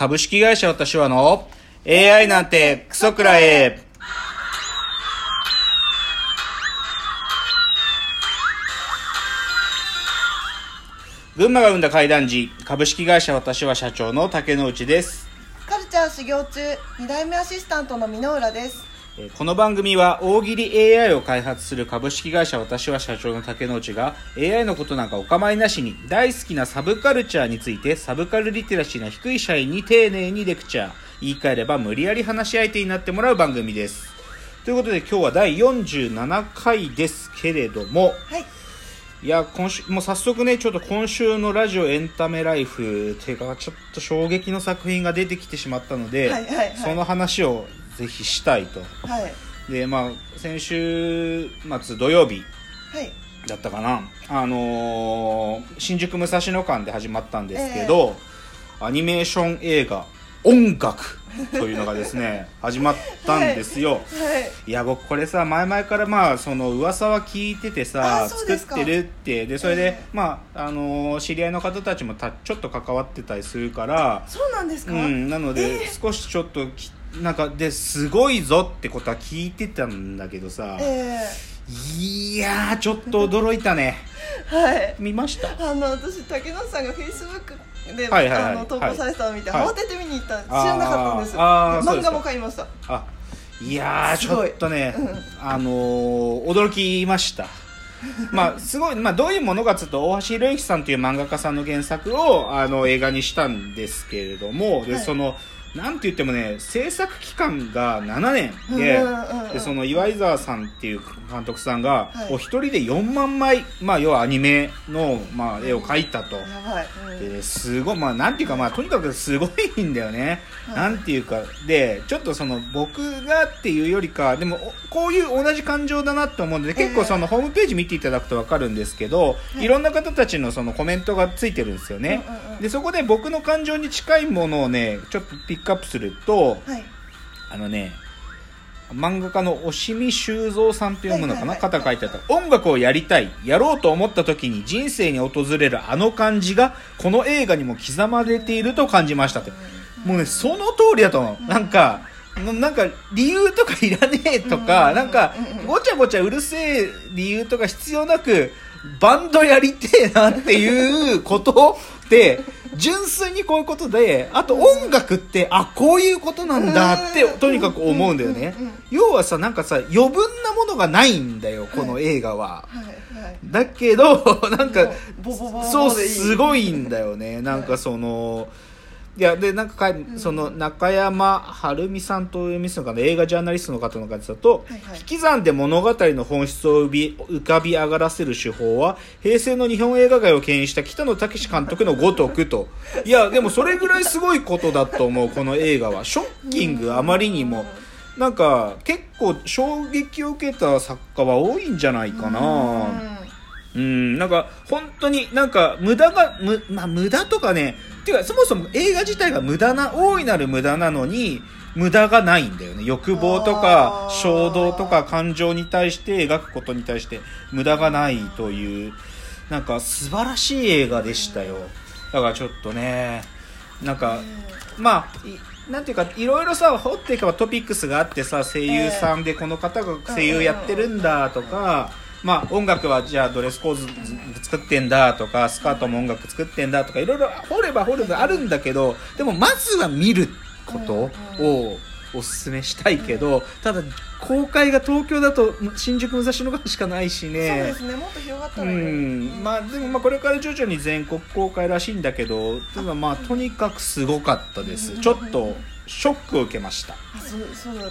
株式会社私はの AI なんてクソくらえ。群馬が生んだ怪談時、株式会社私は社長の竹之内です。カルチャー修行中2代目アシスタントの箕浦ですこの番組は大喜利 AI を開発する株式会社私は社長の竹之内が AI のことなんかお構いなしに大好きなサブカルチャーについてサブカルリテラシーの低い社員に丁寧にレクチャー言い換えれば無理やり話し相手になってもらう番組です。ということで今日は第47回ですけれどもはい。いや今週もう早速ねちょっと今週のラジオエンタメライフっていうかちょっと衝撃の作品が出てきてしまったので、はいはいはい。その話をぜひしたいと。はい。でまあ先週末土曜日はい。だったかな。あのー新宿武蔵野館で始まったんですけど、アニメーション映画「音楽」というのがですね 始まったんですよ、はい。い。や僕これさ前々からまあその噂は聞いててさ作ってるって。でそれで、えまああのー知り合いの方たちもたちょっと関わってたりするからそうなんですか、うん、なので、え。少しちょっときなんかですごいぞってことは聞いてたんだけどさ、えいやーちょっと驚いたね。え はい。見ました？あの私竹野さんがフェイスブックで、はいはいはい。あの投稿されてたのを見て、はい。慌てて見に行った知らなかったんですあーあーそうです。か漫画も買いました。あいやーちょっとね、うんあのー驚きました。まあすごい、まあ、どういうものかというと大橋宏之さんという漫画家さんの原作をあの映画にしたんですけれどもで、はい。そのなんて言ってもね制作期間が7年。で,、うんうんうん。でその岩井沢さんっていう監督さんが、はい。お一人で4万枚、まあ、要はアニメの、まあ、絵を描いたと。うん。ですごいまあなんていうかまあとにかくすごいんだよね、はい。なんていうかでちょっとその僕がっていうよりかでもおこういう同じ感情だなって思うので結構そのホームページ見ていただくと分かるんですけど、い。い、ろんな方たちのそのコメントがついてるんですよね、うんうんうん。でそこで僕の感情に近いものをねちょっとピックアップするとはい。あのね漫画家の押見修造さんって読むのかな、肩書いてあった。音楽をやりたいやろうと思った時に人生に訪れるあの感じがこの映画にも刻まれていると感じましたって。もうねその通りだと思う、なんかななんか理由とかいらねえとか、うん。なんかごちゃごちゃうるせえ理由とか必要なくバンドやりてえなっていうことで純粋にこういうことであと音楽ってあこういうことなんだってうんとにかく思うんだよね。要はさなんかさ余分なものがないんだよこの映画は。はいはい。だけどなんかそうすごいんだよね。なんかそのいやでなんかかその中山晴美さんと読みするのかな映画ジャーナリストの方の方だと、はいはい。引き算で物語の本質を浮び浮かび上がらせる手法は平成の日本映画界を牽引した北野武監督のごとくと。いやでもそれぐらいすごいことだと思うこの映画は。ショッキングあまりにも。なんか結構衝撃を受けた作家は多いんじゃないかなうん、なんか本当になんか無駄が、む、まあ無駄とかね、っていうかそもそも映画自体が無駄な、大いなる無駄なのに、無駄がないんだよね。欲望とか衝動とか感情に対して描くことに対して無駄がないという、なんか素晴らしい映画でしたよ。だからちょっとね、なんか、まあ、いなんていうか、いろいろさ、掘っていけばトピックスがあってさ、声優さんでこの方が声優やってるんだとか、まあ音楽はじゃあドレスコード作ってんだとか、スカートも音楽作ってんだとか、いろいろ掘れば掘るばあるんだけど、でもまずは見ることをおすすめしたいけど、ただ公開が東京だと新宿武蔵野間しかないしそうね。ですねもっと広がったうらいいのにん、まあでもまあこれから徐々に全国公開らしいんだけど、ただまあとにかくすごかったです。ちょっとショックを受けました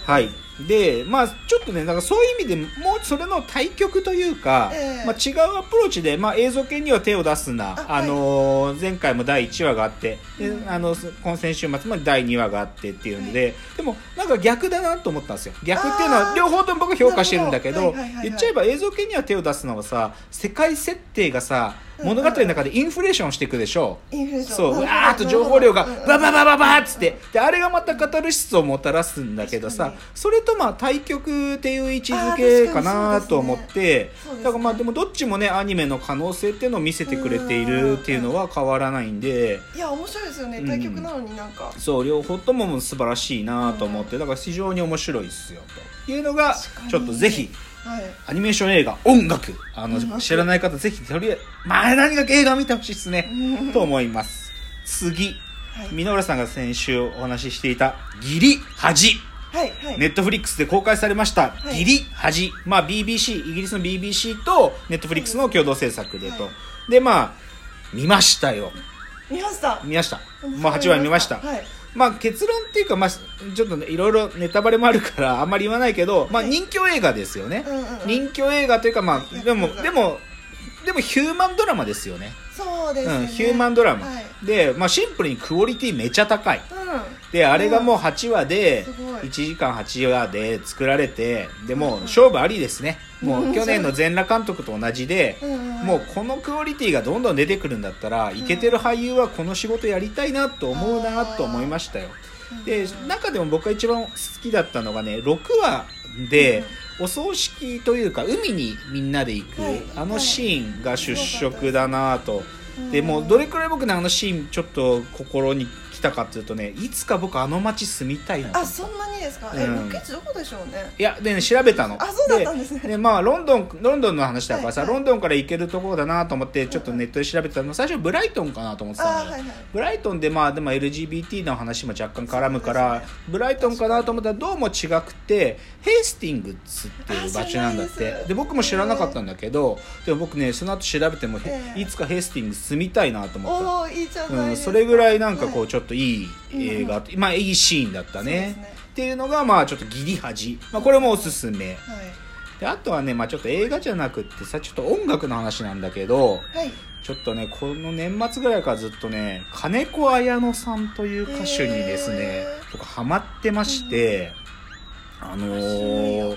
はい。で、まあちょっとね、なんかそういう意味でもうそれの対局というか、ええ。まあ違うアプローチで、まあ映像系には手を出すな。あ、あのー前回も第1話があって、でうん。あの、今先週末も第2話があってっていうので、でもなんか逆だなと思ったんですよ。逆っていうのは両方とも僕評価してるんだけどなるほど。はいはいはい。はい言っちゃえば映像系には手を出すのはさ、世界設定がさ、物語の中でインフレーションしていくでしょ。インフレーション。そう、わーっと情報量がバババババーっつって、で、あれがまたカタルシスをもたらすんだけどさそれとまあ対局っていう位置づけかなと思ってそうです、ね。だからまあでもどっちもね、アニメの可能性っていうのを見せてくれているっていうのは変わらないんで、いや面白いですよね。うん。対局なのになんか、そう、両方とも素晴らしいなと思って、だから非常に面白いですよ、というのがちょっとぜひ、はい。アニメーション映画、音楽、あの知らない方ぜひ、とりあえず、まあ、何が映画見てほしいですねうん、と思います。次、はい。さんが先週お話ししていた、ギリ恥。はいはいネットフリックスで公開されました、いギリ恥。まあ、BBC、イギリスの BBC とネットフリックスの共同制作でと。はいで、まあ、見ましたよ。見ました見ました。まあ、8話見ました。はいまあ結論っていうか、まあ、ちょっとね、いろいろネタバレもあるから、あんまり言わないけど、まあはい人気映画ですよね。うんうんうん人気映画というか、まあ、でも、でも、でもヒューマンドラマですよね。そうですね、うん、ヒューマンドラマ。はいで、まあシンプルにクオリティめちゃ高い。うで、あれがもう8話で、すごい。1時間8話で作られて、で、もう勝負ありですね。もう去年の全裸監督と同じで、もうこのクオリティがどんどん出てくるんだったら、イケてる俳優はこの仕事やりたいなと思うなと思いましたよ。で、中でも僕が一番好きだったのがね、6話で、お葬式というか、海にみんなで行く、はい。あのシーンが出色だなと。うん。でもうどれくらい僕ねあのシーンちょっと心に来たかっていうとねいつか僕あの街住みたいな。とあそんなにですか、えうん。ロケ地どこでしょうね？いやでね調べたの。あそうだったんですね。でまあロンドンロンドンの話だからさ、はいはい。ロンドンから行けるところだなと思ってちょっとネットで調べてたの。最初ブライトンかなと思ってたの。はいはい。ブライトンでまあでも LGBT の話も若干絡むから、ね。ブライトンかなと思ったらどうも違くてヘイスティングスっていう場所なんだって。で僕も知らなかったんだけどでも僕ねその後調べても、へええいつかヘイスティングス住みたいなと思った。おおいいじゃないうん、それぐらいなんかこうはい。ちょっといい映画、まあいいシーンだったね。ね。っていうのがまあちょっとギリ恥、まあ、これもおすすめ。はい。であとはねまあちょっと映画じゃなくってさちょっと音楽の話なんだけどはい。ちょっとねこの年末ぐらいからずっとね金子綾乃さんという歌手にですねへー。僕ハマってまして、あのー知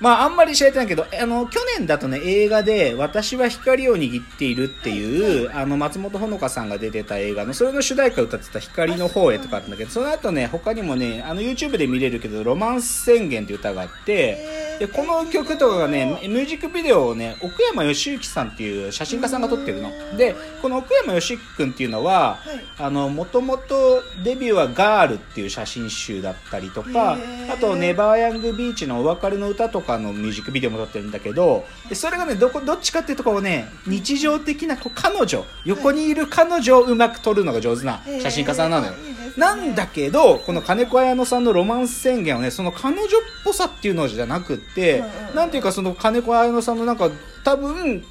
まああんまり知られてないけどあの去年だとね映画で「私は光を握っている」っていう、あの松本穂香さんが出てた映画のそれの主題歌歌ってた「光の方へ」とかあったんだけどその後ね他にもねあの YouTube で見れるけど「ロマンス宣言」って歌があってでこの曲とかがねミュージックビデオをね奥山義行さんっていう写真家さんが撮ってるの。でこの奥山義行君っていうのはもともとデビューは「ガール」っていう写真集だったりとかあと「ネバーヤングビーチ」のお別れの歌とかのミュージックビデオも撮ってるんだけどでそれがねどこどっちかっていうとこうね日常的なこう彼女横にいる彼女をうまく撮るのが上手な写真家さんなのよ。なんだけどこの金子綾乃さんのロマンス宣言はねその彼女っぽさっていうのじゃなくって、うんうんうん。なんていうかその金子綾乃さんのなんか多分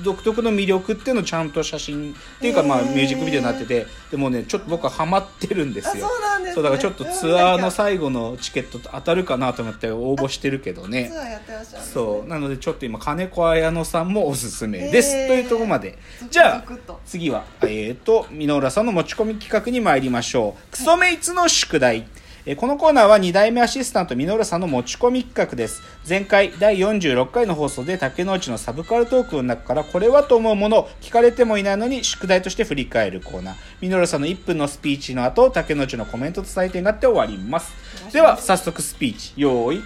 独特の魅力っていうのをちゃんと写真っていうかまあミュージックビデオになっててでもねちょっと僕はハマってるんですあよそうなんです、ね、だからちょっとツアーの最後のチケット当たるかなと思って応募してるけどね。ツアーやってらっしゃるね。そう。なのでちょっと今金子綾乃さんもおすすめです、というところまでじゃあ次はえー、と箕浦さんの持ち込み企画に参りましょう。クソメイツの宿題、えーこのコーナーは2代目アシスタント箕浦さんの持ち込み企画です。前回第46回の放送で竹之内のサブカルトークの中からこれはと思うものを聞かれてもいないのに宿題として振り返るコーナー。箕浦さんの1分のスピーチの後竹之内のコメントと採点があって終わります。では早速スピーチ用意。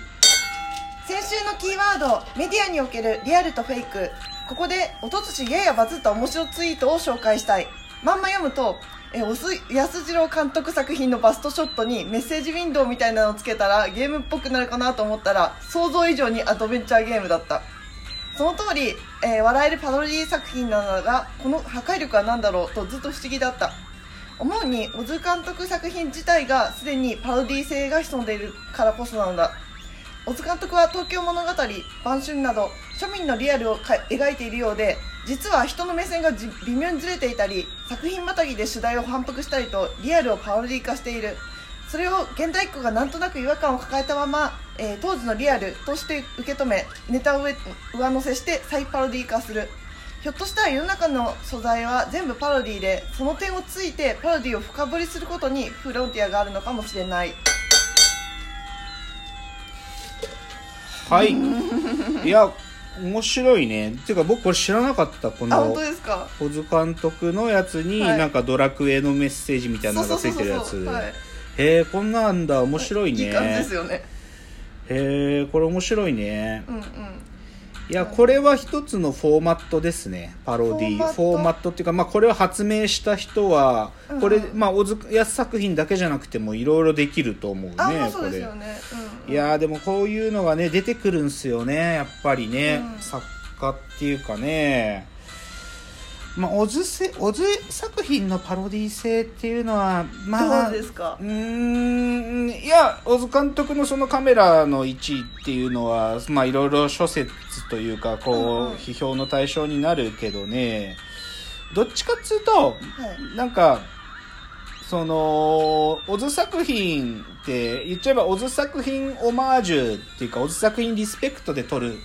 先週のキーワードメディアにおけるリアルとフェイク。ここで一昨年ややバズった面白ツイートを紹介したい。まんま読むとえおす安次郎監督作品のバストショットにメッセージウィンドウみたいなのをつけたらゲームっぽくなるかなと思ったら想像以上にアドベンチャーゲームだった。その通り、えー笑えるパロディ作品なのだがこの破壊力は何だろうとずっと不思議だった。思うに小津監督作品自体がすでにパロディ性が潜んでいるからこそなのだ。小津監督は東京物語晩春など庶民のリアルを描いているようで実は人の目線が微妙にずれていたり作品またぎで主題を反復したりとリアルをパロディ化している。それを現代っ子がなんとなく違和感を抱えたまま、えー当時のリアルとして受け止めネタを上上乗せして再パロディ化する。ひょっとしたら世の中の素材は全部パロディでその点をついてパロディを深掘りすることにフロンティアがあるのかもしれない。はい。いや面白いね。っていうか僕これ知らなかった。こあ本の当ですか？小津監督のやつにはい。なんかドラクエのメッセージみたいなのがついてるやつ。はい。へえこんなんだ。面白いね。い。い感じですよね。へえこれ面白いね。うんうんいやこれは一つのフォーマットですね。パロディフォーマット。フォーマットっていうか、まあ、これを発明した人はうんこれ、まあ小津安作品だけじゃなくてもいろいろできると思うねあまあそうこれですよね。うんうん。いやーでもこういうのがね出てくるんすよねやっぱりね、うん。作家っていうかねまあ小津せ小津作品のパロディ性っていうのはまあどうですか？うーんいや小津監督のそのカメラの位置っていうのはまあいろいろ諸説というかこう、うんうん。批評の対象になるけどね。どっちかっつうとはい。なんかその小津作品って言っちゃえば小津作品オマージュっていうか小津作品リスペクトで撮るうん。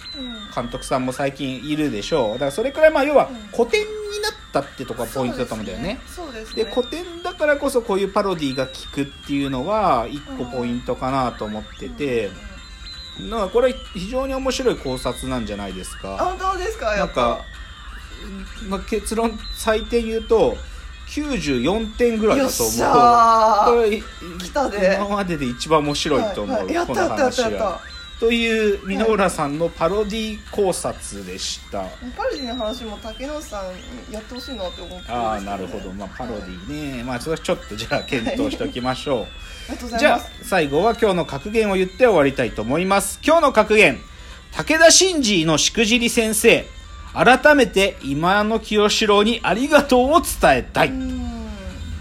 監督さんも最近いるでしょう。だからそれくらいまあ要はうん。古典になったってとこがポイントだと思うんだよね。そうですね。で古典だからこそこういうパロディが効くっていうのは一個ポイントかなと思ってて、だからこれ非常に面白い考察なんじゃないですか。あ本当ですか？やっぱ。なんか、まあ、結論採点言うと94点ぐらいだと思う。来たで今までで一番面白いと思う、はいはい。やったやったやった話やった。はという箕浦さんのパロディ考察でした、パロディの話も竹野内さんやってほしいなって思ってね。ああなるほど、まあ、パロディね、まあちょっとちょっとじゃあ検討しておきましょう、ありがとうござじゃあ最後は今日の格言を言って終わりたいと思います。今日の格言。武田真治のしくじり先生改めて今の清志郎にありがとうを伝えたい、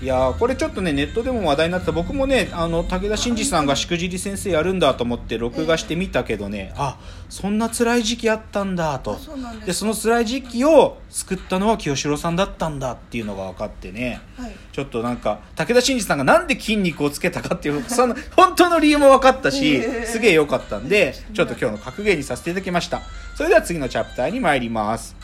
いやーこれちょっとねネットでも話題になってた。僕もねあの武田真治さんがしくじり先生やるんだと思って録画してみたけどね、あそんな辛い時期あったんだと。あそでその辛い時期を救ったのは清志郎さんだったんだっていうのが分かってね。はい。ちょっとなんか武田真治さんがなんで筋肉をつけたかっていう その本当の理由も分かったし、ええ。すげえ良かったんでちょっと今日の格言にさせていただきました。それでは次のチャプターに参ります